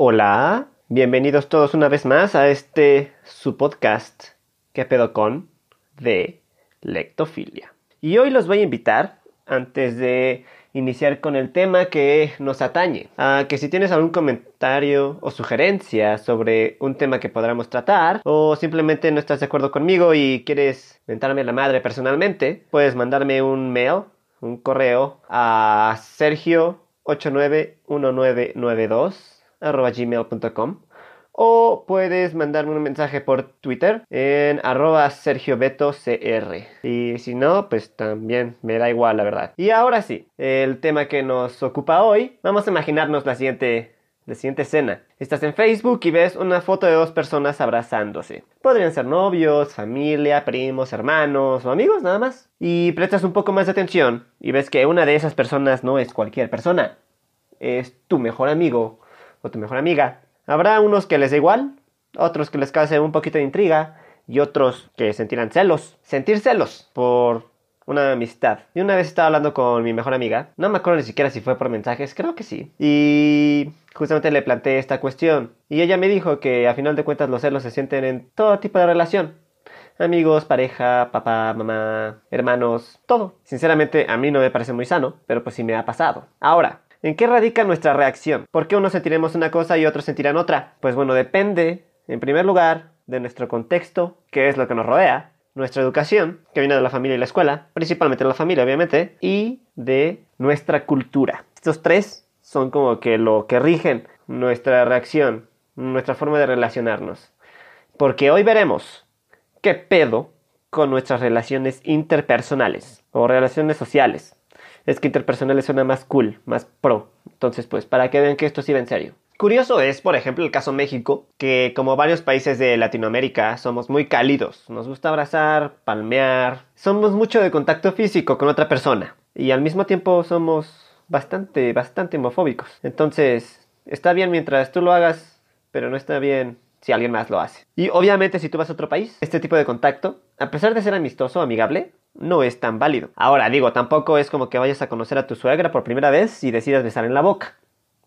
Hola, bienvenidos todos una vez más a este su podcast ¿Qué pedo con? de lectofilia. Y hoy los voy a invitar, antes de iniciar con el tema que nos atañe, a que si tienes algún comentario o sugerencia sobre un tema que podamos tratar, o simplemente no estás de acuerdo conmigo y quieres mentarme la madre personalmente, puedes mandarme un mail, un correo a sergio891992 arroba gmail.com o puedes mandarme un mensaje por Twitter en arroba sergiobetocr. Y si no, pues también me da igual, la verdad. Y ahora sí, el tema que nos ocupa hoy, vamos a imaginarnos la siguiente, la siguiente escena. Estás en Facebook y ves una foto de dos personas abrazándose. Podrían ser novios, familia, primos, hermanos o amigos nada más. Y prestas un poco más de atención y ves que una de esas personas no es cualquier persona. Es tu mejor amigo o tu mejor amiga. Habrá unos que les da igual, otros que les cause un poquito de intriga y otros que sentirán celos. Sentir celos por una amistad. Y una vez estaba hablando con mi mejor amiga, no me acuerdo ni siquiera si fue por mensajes, creo que sí. Y justamente le planteé esta cuestión. Y ella me dijo que a final de cuentas los celos se sienten en todo tipo de relación. Amigos, pareja, papá, mamá, hermanos, todo. Sinceramente a mí no me parece muy sano, pero pues sí me ha pasado. Ahora, ¿En qué radica nuestra reacción? ¿Por qué unos sentiremos una cosa y otros sentirán otra? Pues bueno, depende, en primer lugar, de nuestro contexto, que es lo que nos rodea, nuestra educación, que viene de la familia y la escuela, principalmente de la familia, obviamente, y de nuestra cultura. Estos tres son como que lo que rigen nuestra reacción, nuestra forma de relacionarnos. Porque hoy veremos qué pedo con nuestras relaciones interpersonales o relaciones sociales es que interpersonales suena más cool, más pro. Entonces, pues, para que vean que esto sí va en serio. Curioso es, por ejemplo, el caso México, que como varios países de Latinoamérica somos muy cálidos, nos gusta abrazar, palmear, somos mucho de contacto físico con otra persona y al mismo tiempo somos bastante, bastante homofóbicos. Entonces, está bien mientras tú lo hagas, pero no está bien si alguien más lo hace. Y obviamente si tú vas a otro país, este tipo de contacto, a pesar de ser amistoso, amigable, no es tan válido. Ahora digo, tampoco es como que vayas a conocer a tu suegra por primera vez y decidas besar en la boca.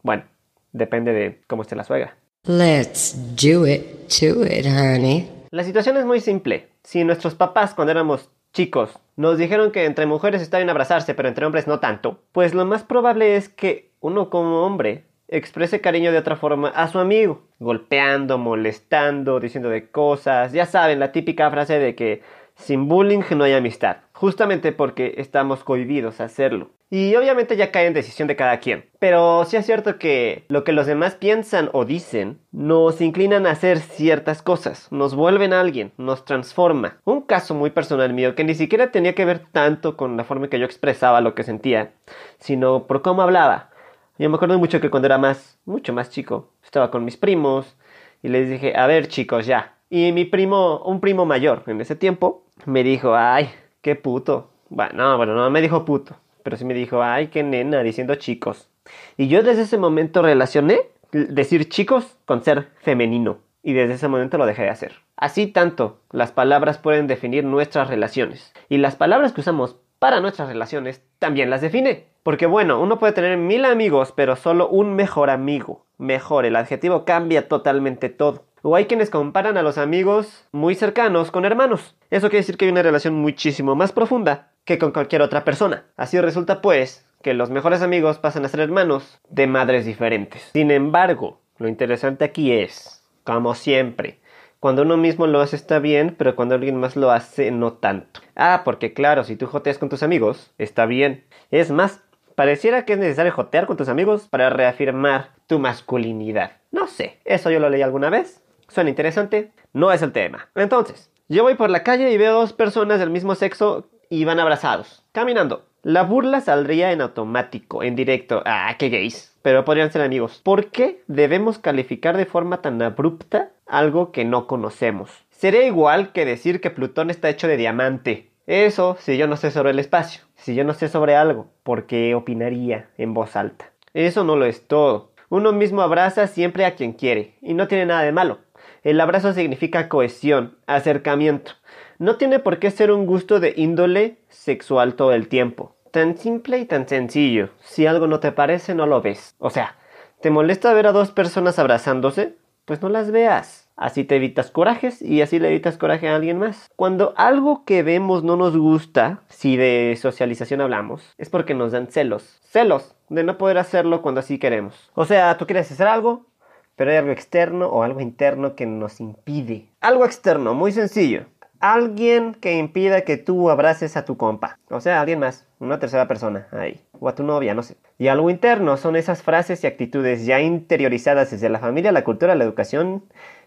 Bueno, depende de cómo esté la suegra. Let's do it to it, honey. La situación es muy simple. Si nuestros papás cuando éramos chicos nos dijeron que entre mujeres está bien abrazarse, pero entre hombres no tanto, pues lo más probable es que uno como hombre exprese cariño de otra forma a su amigo, golpeando, molestando, diciendo de cosas, ya saben, la típica frase de que sin bullying no hay amistad, justamente porque estamos cohibidos a hacerlo. Y obviamente ya cae en decisión de cada quien. Pero sí es cierto que lo que los demás piensan o dicen nos inclinan a hacer ciertas cosas, nos vuelven a alguien, nos transforma. Un caso muy personal mío que ni siquiera tenía que ver tanto con la forma en que yo expresaba lo que sentía, sino por cómo hablaba. Yo me acuerdo mucho que cuando era más, mucho más chico, estaba con mis primos y les dije, a ver chicos, ya. Y mi primo, un primo mayor en ese tiempo, me dijo, ay, qué puto. Bueno, no, bueno, no me dijo puto, pero sí me dijo, ay, qué nena, diciendo chicos. Y yo desde ese momento relacioné decir chicos con ser femenino. Y desde ese momento lo dejé de hacer. Así tanto, las palabras pueden definir nuestras relaciones. Y las palabras que usamos para nuestras relaciones también las define. Porque bueno, uno puede tener mil amigos, pero solo un mejor amigo. Mejor, el adjetivo cambia totalmente todo. O hay quienes comparan a los amigos muy cercanos con hermanos. Eso quiere decir que hay una relación muchísimo más profunda que con cualquier otra persona. Así resulta pues que los mejores amigos pasan a ser hermanos de madres diferentes. Sin embargo, lo interesante aquí es, como siempre, cuando uno mismo lo hace está bien, pero cuando alguien más lo hace no tanto. Ah, porque claro, si tú joteas con tus amigos, está bien. Es más, pareciera que es necesario jotear con tus amigos para reafirmar tu masculinidad. No sé, eso yo lo leí alguna vez suena interesante, no es el tema. Entonces, yo voy por la calle y veo dos personas del mismo sexo y van abrazados, caminando. La burla saldría en automático, en directo. Ah, qué gays. Pero podrían ser amigos. ¿Por qué debemos calificar de forma tan abrupta algo que no conocemos? Sería igual que decir que Plutón está hecho de diamante. Eso si yo no sé sobre el espacio. Si yo no sé sobre algo, ¿por qué opinaría en voz alta? Eso no lo es todo. Uno mismo abraza siempre a quien quiere, y no tiene nada de malo. El abrazo significa cohesión, acercamiento. No tiene por qué ser un gusto de índole sexual todo el tiempo. Tan simple y tan sencillo. Si algo no te parece, no lo ves. O sea, ¿Te molesta ver a dos personas abrazándose? Pues no las veas. Así te evitas corajes y así le evitas coraje a alguien más. Cuando algo que vemos no nos gusta, si de socialización hablamos, es porque nos dan celos. Celos de no poder hacerlo cuando así queremos. O sea, tú quieres hacer algo, pero hay algo externo o algo interno que nos impide. Algo externo, muy sencillo. Alguien que impida que tú abraces a tu compa. O sea, alguien más, una tercera persona ahí. O a tu novia, no sé. Y algo interno son esas frases y actitudes ya interiorizadas desde la familia, la cultura, la educación,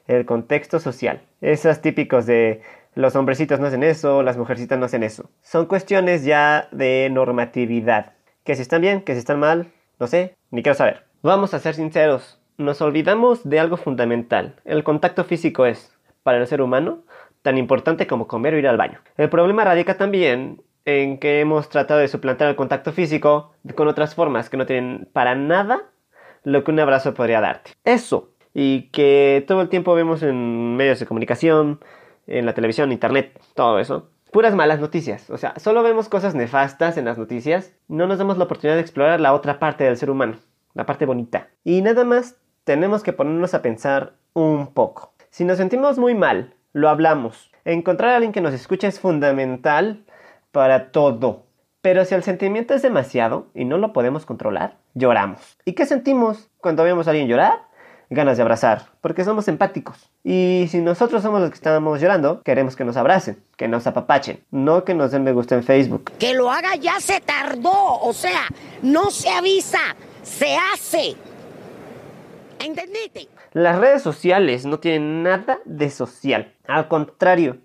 el contexto social. Esas típicos de los hombrecitos no hacen eso, las mujercitas no hacen eso. Son cuestiones ya de normatividad. Que si están bien, que si están mal, no sé, ni quiero saber. Vamos a ser sinceros, nos olvidamos de algo fundamental. El contacto físico es, para el ser humano, tan importante como comer o ir al baño. El problema radica también en que hemos tratado de suplantar el contacto físico con otras formas que no tienen para nada lo que un abrazo podría darte. Eso, y que todo el tiempo vemos en medios de comunicación, en la televisión, internet, todo eso. Puras malas noticias. O sea, solo vemos cosas nefastas en las noticias. No nos damos la oportunidad de explorar la otra parte del ser humano. La parte bonita. Y nada más tenemos que ponernos a pensar un poco. Si nos sentimos muy mal lo hablamos. Encontrar a alguien que nos escuche es fundamental para todo. Pero si el sentimiento es demasiado y no lo podemos controlar, lloramos. ¿Y qué sentimos cuando vemos a alguien llorar? Ganas de abrazar, porque somos empáticos. Y si nosotros somos los que estamos llorando, queremos que nos abracen, que nos apapachen, no que nos den me gusta en Facebook. Que lo haga ya se tardó, o sea, no se avisa, se hace. Las redes sociales no tienen nada de social. Al contrario,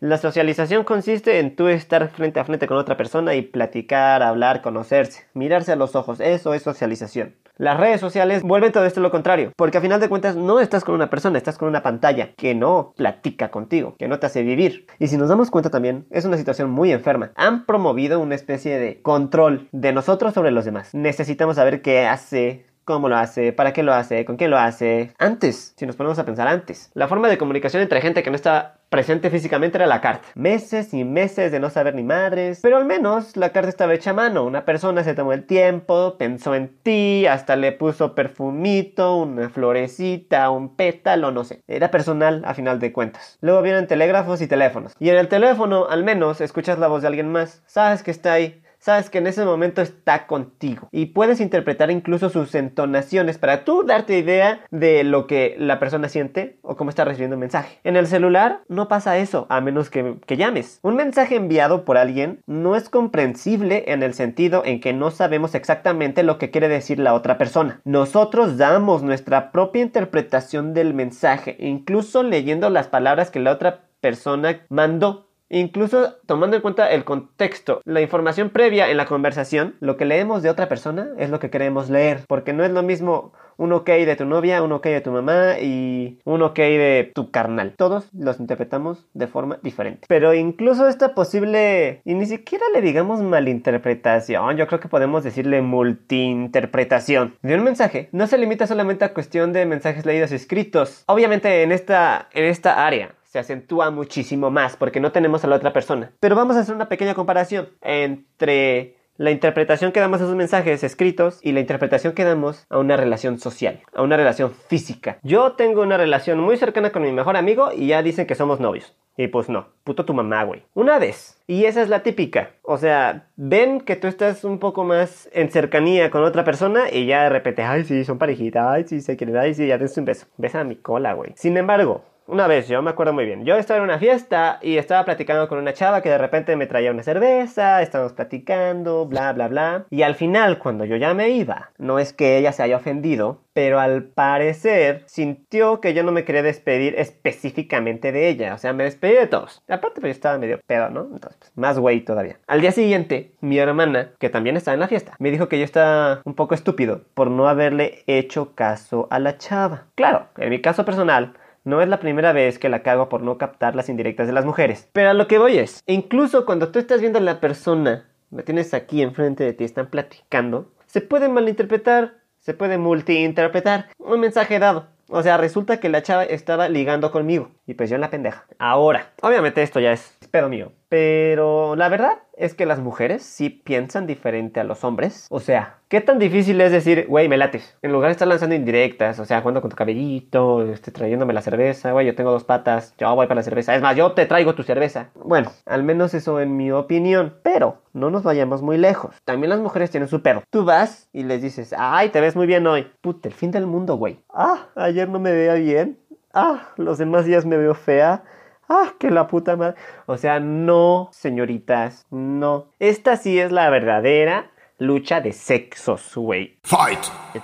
la socialización consiste en tú estar frente a frente con otra persona y platicar, hablar, conocerse, mirarse a los ojos. Eso es socialización. Las redes sociales vuelven todo esto lo contrario, porque a final de cuentas no estás con una persona, estás con una pantalla que no platica contigo, que no te hace vivir. Y si nos damos cuenta también, es una situación muy enferma. Han promovido una especie de control de nosotros sobre los demás. Necesitamos saber qué hace, cómo lo hace, para qué lo hace, con quién lo hace. Antes, si nos ponemos a pensar antes, la forma de comunicación entre gente que no está presente físicamente era la carta. Meses y meses de no saber ni madres, pero al menos la carta estaba hecha a mano. Una persona se tomó el tiempo, pensó en ti, hasta le puso perfumito, una florecita, un pétalo, no sé. Era personal a final de cuentas. Luego vienen telégrafos y teléfonos. Y en el teléfono, al menos, escuchas la voz de alguien más. Sabes que está ahí sabes que en ese momento está contigo y puedes interpretar incluso sus entonaciones para tú darte idea de lo que la persona siente o cómo está recibiendo un mensaje. En el celular no pasa eso, a menos que, que llames. Un mensaje enviado por alguien no es comprensible en el sentido en que no sabemos exactamente lo que quiere decir la otra persona. Nosotros damos nuestra propia interpretación del mensaje, incluso leyendo las palabras que la otra persona mandó Incluso tomando en cuenta el contexto, la información previa en la conversación, lo que leemos de otra persona es lo que queremos leer, porque no es lo mismo un ok de tu novia, un ok de tu mamá y un ok de tu carnal. Todos los interpretamos de forma diferente. Pero incluso esta posible, y ni siquiera le digamos malinterpretación, yo creo que podemos decirle multiinterpretación de un mensaje, no se limita solamente a cuestión de mensajes leídos y escritos. Obviamente en esta, en esta área se acentúa muchísimo más porque no tenemos a la otra persona. Pero vamos a hacer una pequeña comparación entre la interpretación que damos a esos mensajes escritos y la interpretación que damos a una relación social, a una relación física. Yo tengo una relación muy cercana con mi mejor amigo y ya dicen que somos novios. Y pues no, puto tu mamá, güey. Una vez. Y esa es la típica. O sea, ven que tú estás un poco más en cercanía con otra persona y ya de repente, ay, sí, son parejitas, ay, sí, se quieren, ay, sí, ya des un beso. Besa a mi cola, güey. Sin embargo, una vez, yo me acuerdo muy bien. Yo estaba en una fiesta y estaba platicando con una chava que de repente me traía una cerveza, estábamos platicando, bla, bla, bla. Y al final, cuando yo ya me iba, no es que ella se haya ofendido, pero al parecer sintió que yo no me quería despedir específicamente de ella. O sea, me despedí de todos. Aparte, pues yo estaba medio pedo, ¿no? Entonces, pues, más güey todavía. Al día siguiente, mi hermana, que también estaba en la fiesta, me dijo que yo estaba un poco estúpido por no haberle hecho caso a la chava. Claro, en mi caso personal, no es la primera vez que la cago por no captar las indirectas de las mujeres. Pero a lo que voy es, incluso cuando tú estás viendo a la persona, la tienes aquí enfrente de ti, están platicando, se puede malinterpretar, se puede multiinterpretar un mensaje dado. O sea, resulta que la chava estaba ligando conmigo. Y pues yo en la pendeja. Ahora, obviamente esto ya es pedo mío. Pero la verdad es que las mujeres sí piensan diferente a los hombres. O sea, ¿qué tan difícil es decir, güey, me lates? En lugar de estar lanzando indirectas, o sea, jugando con tu cabellito, este, trayéndome la cerveza, güey, yo tengo dos patas, yo voy para la cerveza. Es más, yo te traigo tu cerveza. Bueno, al menos eso en mi opinión. Pero no nos vayamos muy lejos. También las mujeres tienen su perro. Tú vas y les dices, ay, te ves muy bien hoy. Puta, el fin del mundo, güey. Ah, ayer no me veía bien. Ah, los demás días me veo fea. Ah, que la puta madre. O sea, no, señoritas, no. Esta sí es la verdadera lucha de sexos, güey. Fight!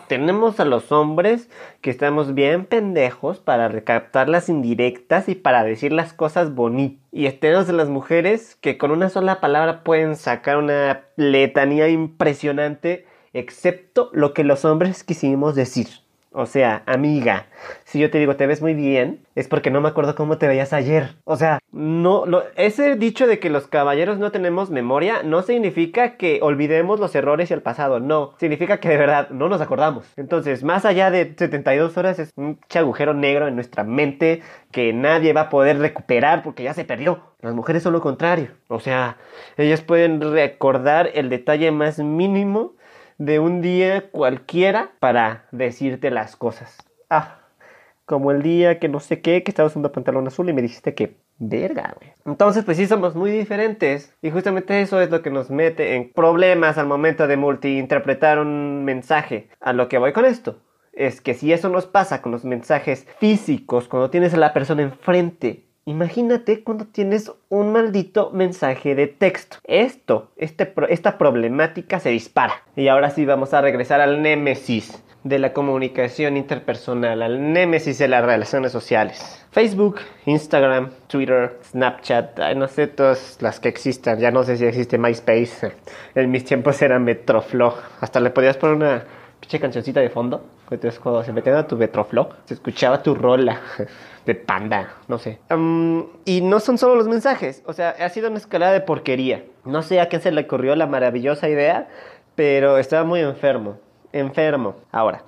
Tenemos a los hombres que estamos bien pendejos para recaptar las indirectas y para decir las cosas bonitas. Y tenemos a las mujeres que con una sola palabra pueden sacar una letanía impresionante, excepto lo que los hombres quisimos decir. O sea, amiga, si yo te digo te ves muy bien, es porque no me acuerdo cómo te veías ayer. O sea, no, lo, ese dicho de que los caballeros no tenemos memoria no significa que olvidemos los errores y el pasado, no. Significa que de verdad no nos acordamos. Entonces, más allá de 72 horas es un agujero negro en nuestra mente que nadie va a poder recuperar porque ya se perdió. Las mujeres son lo contrario. O sea, ellas pueden recordar el detalle más mínimo de un día cualquiera para decirte las cosas. Ah, como el día que no sé qué, que estaba usando pantalón azul y me dijiste que verga, güey. Entonces, pues sí somos muy diferentes y justamente eso es lo que nos mete en problemas al momento de multiinterpretar un mensaje. A lo que voy con esto es que si eso nos pasa con los mensajes físicos, cuando tienes a la persona enfrente Imagínate cuando tienes un maldito mensaje de texto. Esto, este, esta problemática se dispara. Y ahora sí vamos a regresar al némesis de la comunicación interpersonal, al némesis de las relaciones sociales. Facebook, Instagram, Twitter, Snapchat, no sé todas las que existan. Ya no sé si existe MySpace. En mis tiempos era Metroflow. Hasta le podías poner una pinche cancioncita de fondo. Entonces cuando se metía a tu Metroflow, se escuchaba tu rola de panda, no sé. y no son solo los mensajes, o sea, ha sido una escalada de porquería. No sé a quién se le ocurrió la maravillosa idea, pero estaba muy enfermo, enfermo. Ahora,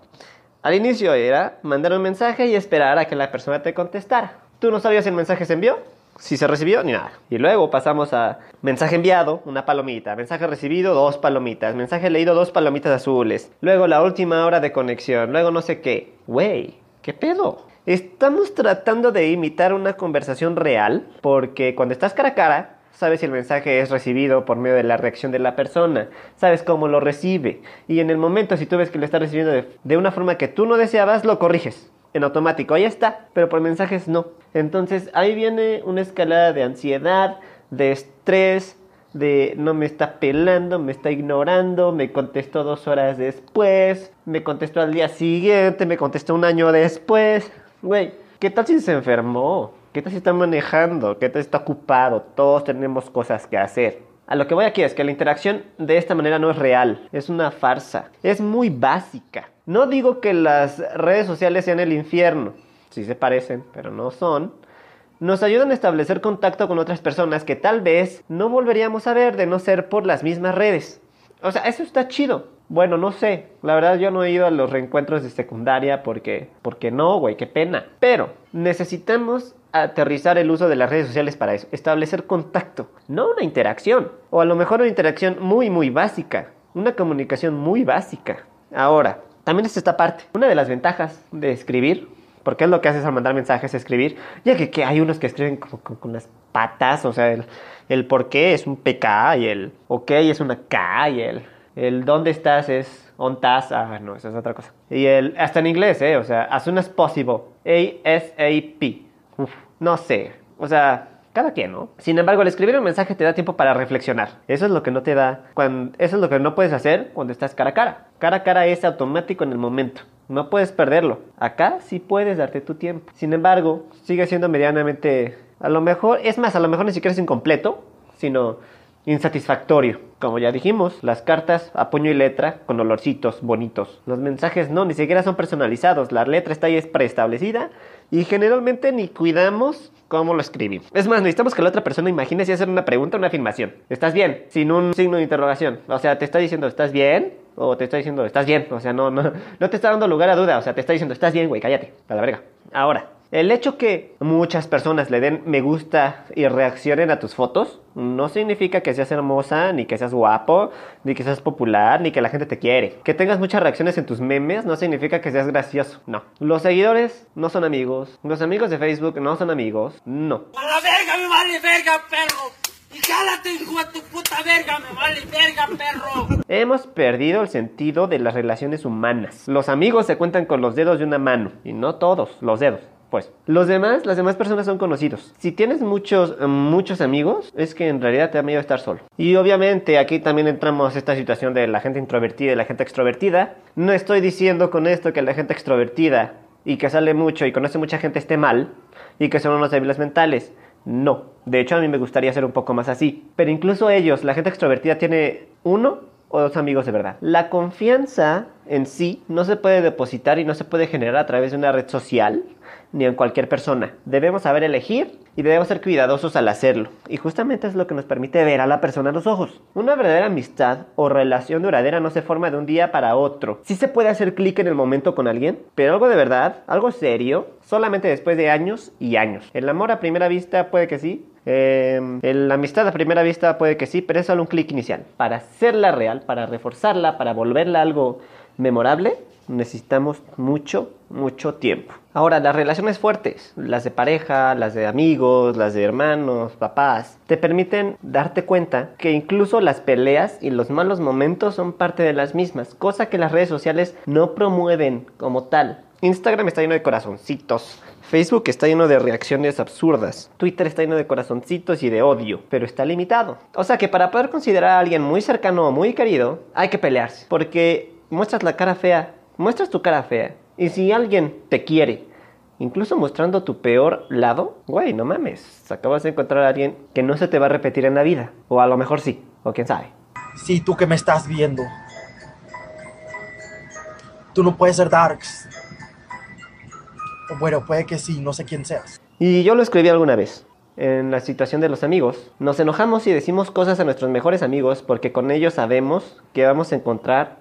al inicio era mandar un mensaje y esperar a que la persona te contestara. Tú no sabías si el mensaje se envió, si se recibió ni nada. Y luego pasamos a mensaje enviado, una palomita, mensaje recibido, dos palomitas, mensaje leído, dos palomitas azules. Luego la última hora de conexión, luego no sé qué. Güey, ¿qué pedo? Estamos tratando de imitar una conversación real porque cuando estás cara a cara, sabes si el mensaje es recibido por medio de la reacción de la persona, sabes cómo lo recibe y en el momento si tú ves que lo está recibiendo de, una forma que tú no deseabas, lo corriges. En automático, ahí está, pero por mensajes no. Entonces ahí viene una escalada de ansiedad, de estrés, de no me está pelando, me está ignorando, me contestó dos horas después, me contestó al día siguiente, me contestó un año después. Güey, ¿qué tal si se enfermó? ¿Qué tal si está manejando? ¿Qué tal si está ocupado? Todos tenemos cosas que hacer. A lo que voy aquí es que la interacción de esta manera no es real, es una farsa, es muy básica. No digo que las redes sociales sean el infierno, sí se parecen, pero no son. Nos ayudan a establecer contacto con otras personas que tal vez no volveríamos a ver de no ser por las mismas redes. O sea, eso está chido. Bueno, no sé. La verdad yo no he ido a los reencuentros de secundaria porque, porque no, güey, qué pena. Pero necesitamos aterrizar el uso de las redes sociales para eso. Establecer contacto, no una interacción. O a lo mejor una interacción muy, muy básica. Una comunicación muy básica. Ahora, también es esta parte. Una de las ventajas de escribir, porque es lo que haces al mandar mensajes, escribir, ya que, hay unos que escriben como, con las patas, o sea, el, el por qué es un PK y el ok es una K y el el dónde estás es on task. Ah, no, esa es otra cosa. Y el, hasta en inglés, ¿eh? O sea, as soon as possible. A-S-A-P. Uf, no sé. O sea, cada quien, ¿no? Sin embargo, al escribir un mensaje te da tiempo para reflexionar. Eso es lo que no te da, cuando, eso es lo que no puedes hacer cuando estás cara a cara. Cara a cara es automático en el momento. No puedes perderlo. Acá sí puedes darte tu tiempo. Sin embargo, sigue siendo medianamente, a lo mejor, es más, a lo mejor ni siquiera es incompleto, sino insatisfactorio. Como ya dijimos, las cartas a puño y letra con olorcitos bonitos. Los mensajes no, ni siquiera son personalizados. La letra está ahí preestablecida y generalmente ni cuidamos cómo lo escribimos. Es más, necesitamos que la otra persona imagine si hacer una pregunta o una afirmación. ¿Estás bien? Sin un signo de interrogación. O sea, te está diciendo, ¿estás bien? O te está diciendo, ¿estás bien? O sea, no, no, no te está dando lugar a duda. O sea, te está diciendo, ¿estás bien, güey? Cállate, a la verga. Ahora, El hecho que muchas personas le den me gusta y reaccionen a tus fotos no significa que seas hermosa, ni que seas guapo, ni que seas popular, ni que la gente te quiere. Que tengas muchas reacciones en tus memes no significa que seas gracioso. No. Los seguidores no son amigos. Los amigos de Facebook no son amigos. No. A la verga me vale verga, perro. Y jálate, hijo de tu puta verga, me vale verga, perro. Hemos perdido el sentido de las relaciones humanas. Los amigos se cuentan con los dedos de una mano. Y no todos, los dedos. Pues, los demás, las demás personas son conocidos. Si tienes muchos, eh, muchos amigos, es que en realidad te da miedo estar solo. Y obviamente aquí también entramos esta situación de la gente introvertida y la gente extrovertida. No estoy diciendo con esto que la gente extrovertida y que sale mucho y conoce mucha gente esté mal y que son unos débiles mentales. No. De hecho, a mí me gustaría ser un poco más así. Pero incluso ellos, la gente extrovertida tiene uno o dos amigos de verdad. La confianza en sí no se puede depositar y no se puede generar a través de una red social ni en cualquier persona. Debemos saber elegir y debemos ser cuidadosos al hacerlo. Y justamente es lo que nos permite ver a la persona a los ojos. Una verdadera amistad o relación duradera no se forma de un día para otro. Sí se puede hacer clic en el momento con alguien, pero algo de verdad, algo serio, solamente después de años y años. El amor a primera vista puede que sí, eh, la amistad a primera vista puede que sí, pero es solo un clic inicial. Para hacerla real, para reforzarla, para volverla algo memorable, necesitamos mucho, mucho tiempo. Ahora, las relaciones fuertes, las de pareja, las de amigos, las de hermanos, papás, te permiten darte cuenta que incluso las peleas y los malos momentos son parte de las mismas, cosa que las redes sociales no promueven como tal. Instagram está lleno de corazoncitos, Facebook está lleno de reacciones absurdas. Twitter está lleno de corazoncitos y de odio, pero está limitado. O sea que para poder considerar a alguien muy cercano o muy querido, hay que pelearse. Porque muestras la cara fea, muestras tu cara fea. Y si alguien te quiere, incluso mostrando tu peor lado, güey, no mames. Acabas de encontrar a alguien que no se te va a repetir en la vida. O a lo mejor sí, o quién sabe. Sí, tú que me estás viendo. Tú no puedes ser Darks. Bueno, puede que sí, no sé quién seas. Y yo lo escribí alguna vez. En la situación de los amigos, nos enojamos y decimos cosas a nuestros mejores amigos porque con ellos sabemos que vamos a encontrar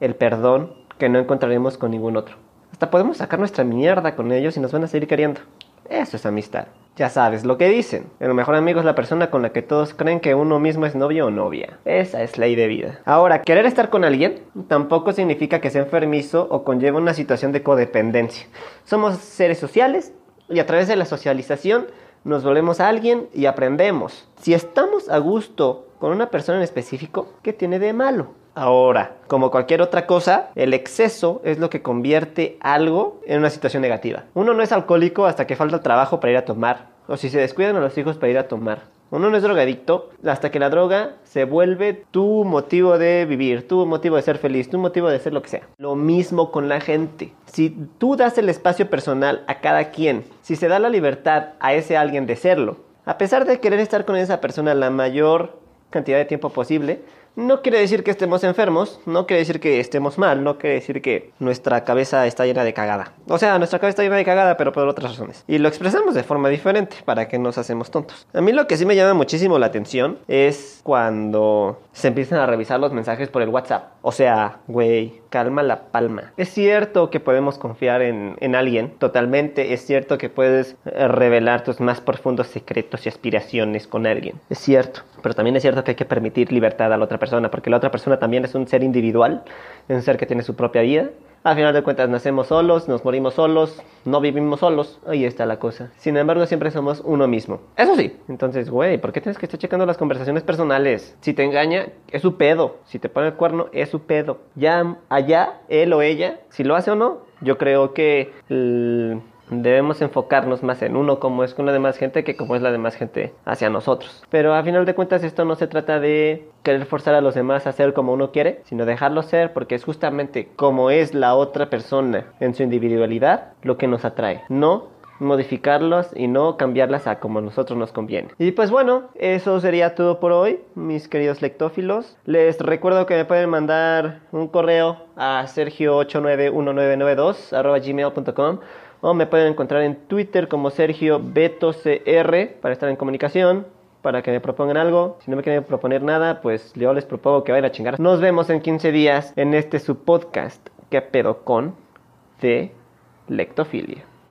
el perdón que no encontraremos con ningún otro. Hasta podemos sacar nuestra mierda con ellos y nos van a seguir queriendo. Eso es amistad. Ya sabes lo que dicen. El mejor amigo es la persona con la que todos creen que uno mismo es novio o novia. Esa es ley de vida. Ahora, querer estar con alguien tampoco significa que sea enfermizo o conlleva una situación de codependencia. Somos seres sociales y a través de la socialización nos volvemos a alguien y aprendemos. Si estamos a gusto con una persona en específico, ¿qué tiene de malo? Ahora, como cualquier otra cosa, el exceso es lo que convierte algo en una situación negativa. Uno no es alcohólico hasta que falta trabajo para ir a tomar, o si se descuidan a los hijos para ir a tomar. Uno no es drogadicto hasta que la droga se vuelve tu motivo de vivir, tu motivo de ser feliz, tu motivo de ser lo que sea. Lo mismo con la gente. Si tú das el espacio personal a cada quien, si se da la libertad a ese alguien de serlo, a pesar de querer estar con esa persona la mayor cantidad de tiempo posible, no quiere decir que estemos enfermos, no quiere decir que estemos mal, no quiere decir que nuestra cabeza está llena de cagada. O sea, nuestra cabeza está llena de cagada, pero por otras razones. Y lo expresamos de forma diferente para que nos hacemos tontos. A mí lo que sí me llama muchísimo la atención es cuando se empiezan a revisar los mensajes por el WhatsApp. O sea, güey, calma la palma. Es cierto que podemos confiar en, en alguien, totalmente. Es cierto que puedes eh, revelar tus más profundos secretos y aspiraciones con alguien. Es cierto. Pero también es cierto que hay que permitir libertad a la otra persona, porque la otra persona también es un ser individual, es un ser que tiene su propia vida. Al final de cuentas nacemos solos, nos morimos solos, no vivimos solos, ahí está la cosa. Sin embargo, siempre somos uno mismo. Eso sí, entonces, güey, ¿por qué tienes que estar checando las conversaciones personales? Si te engaña, es su pedo. Si te pone el cuerno, es su pedo. Ya allá, él o ella, si lo hace o no, yo creo que... el- Debemos enfocarnos más en uno como es con la demás gente que como es la demás gente hacia nosotros. Pero a final de cuentas esto no se trata de querer forzar a los demás a ser como uno quiere, sino dejarlos ser porque es justamente como es la otra persona en su individualidad lo que nos atrae. No modificarlos y no cambiarlas a como nosotros nos conviene. Y pues bueno, eso sería todo por hoy, mis queridos lectófilos. Les recuerdo que me pueden mandar un correo a sergio891992 arroba gmail.com o me pueden encontrar en Twitter como Sergio Beto CR para estar en comunicación, para que me propongan algo. Si no me quieren proponer nada, pues yo les propongo que vayan a chingar. Nos vemos en 15 días en este su podcast, que pedo con de lectofilia.